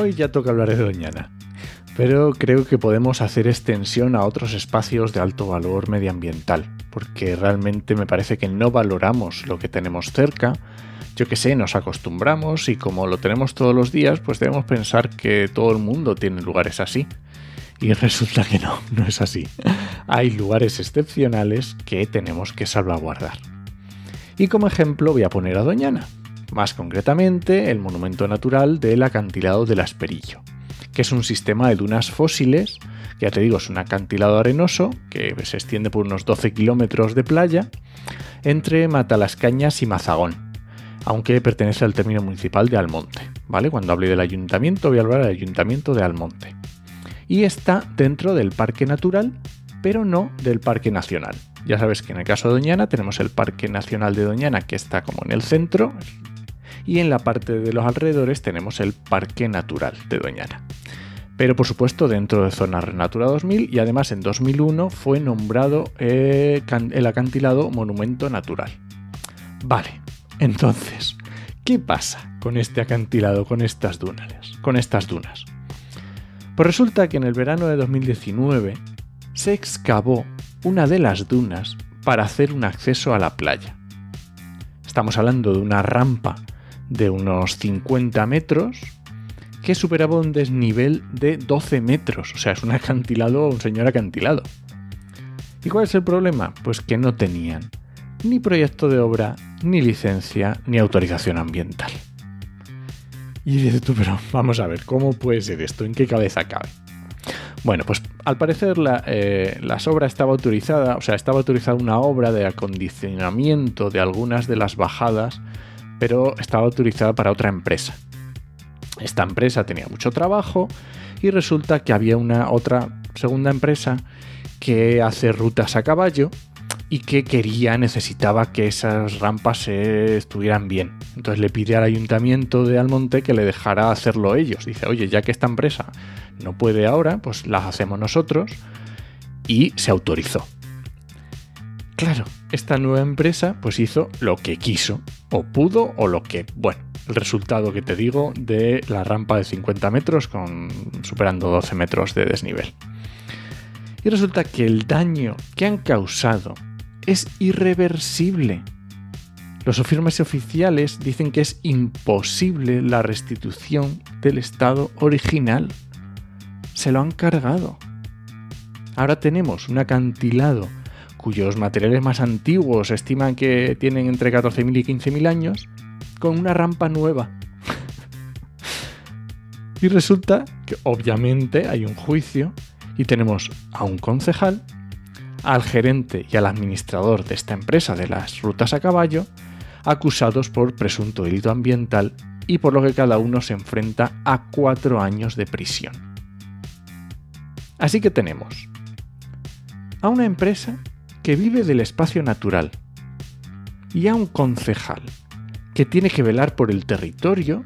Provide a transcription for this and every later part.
Hoy ya toca hablar de Doñana, pero creo que podemos hacer extensión a otros espacios de alto valor medioambiental, porque realmente me parece que no valoramos lo que tenemos cerca. Yo que sé, nos acostumbramos y como lo tenemos todos los días, pues debemos pensar que todo el mundo tiene lugares así. Y resulta que no, no es así. Hay lugares excepcionales que tenemos que salvaguardar. Y como ejemplo voy a poner a Doñana, más concretamente el monumento natural del acantilado del Asperillo, que es un sistema de dunas fósiles, que ya te digo, es un acantilado arenoso que se extiende por unos 12 kilómetros de playa entre Matalascañas y Mazagón, aunque pertenece al término municipal de Almonte. ¿vale? Cuando hable del ayuntamiento voy a hablar del ayuntamiento de Almonte. Y está dentro del Parque Natural, pero no del Parque Nacional. Ya sabes que en el caso de Doñana tenemos el Parque Nacional de Doñana que está como en el centro, y en la parte de los alrededores tenemos el Parque Natural de Doñana. Pero por supuesto dentro de Zona Natura 2000 y además en 2001 fue nombrado eh, el acantilado Monumento Natural. Vale, entonces, ¿qué pasa con este acantilado, con estas dunas? Con estas dunas? Pues resulta que en el verano de 2019 se excavó una de las dunas para hacer un acceso a la playa. Estamos hablando de una rampa de unos 50 metros que superaba un desnivel de 12 metros. O sea, es un acantilado, un señor acantilado. ¿Y cuál es el problema? Pues que no tenían ni proyecto de obra, ni licencia, ni autorización ambiental. Y dices tú, pero vamos a ver, ¿cómo puede ser esto? ¿En qué cabeza cabe? Bueno, pues al parecer la, eh, obra estaba autorizada, o sea, estaba autorizada una obra de acondicionamiento de algunas de las bajadas pero estaba autorizada para otra empresa. Esta empresa tenía mucho trabajo y resulta que había una otra segunda empresa que hace rutas a caballo y que quería, necesitaba que esas rampas estuvieran bien. Entonces le pide al ayuntamiento de Almonte que le dejara hacerlo ellos. Dice, oye, ya que esta empresa no puede ahora, pues las hacemos nosotros. Y se autorizó. Claro, esta nueva empresa pues hizo lo que quiso, o pudo, o lo que, bueno, el resultado que te digo de la rampa de 50 metros con superando 12 metros de desnivel. Y resulta que el daño que han causado es irreversible. Los firmes oficiales dicen que es imposible la restitución del estado original. Se lo han cargado. Ahora tenemos un acantilado cuyos materiales más antiguos estiman que tienen entre 14.000 y 15.000 años, con una rampa nueva. y resulta que obviamente hay un juicio y tenemos a un concejal, al gerente y al administrador de esta empresa de las rutas a caballo, acusados por presunto delito ambiental y por lo que cada uno se enfrenta a cuatro años de prisión. Así que tenemos a una empresa que vive del espacio natural y a un concejal que tiene que velar por el territorio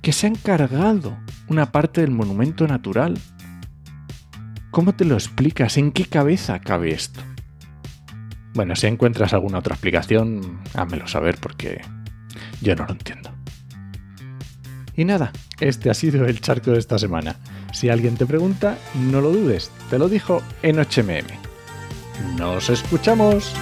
que se ha encargado una parte del monumento natural. ¿Cómo te lo explicas? ¿En qué cabeza cabe esto? Bueno, si encuentras alguna otra explicación, házmelo saber porque yo no lo entiendo. Y nada, este ha sido el charco de esta semana. Si alguien te pregunta, no lo dudes, te lo dijo en HMM. Nos escuchamos.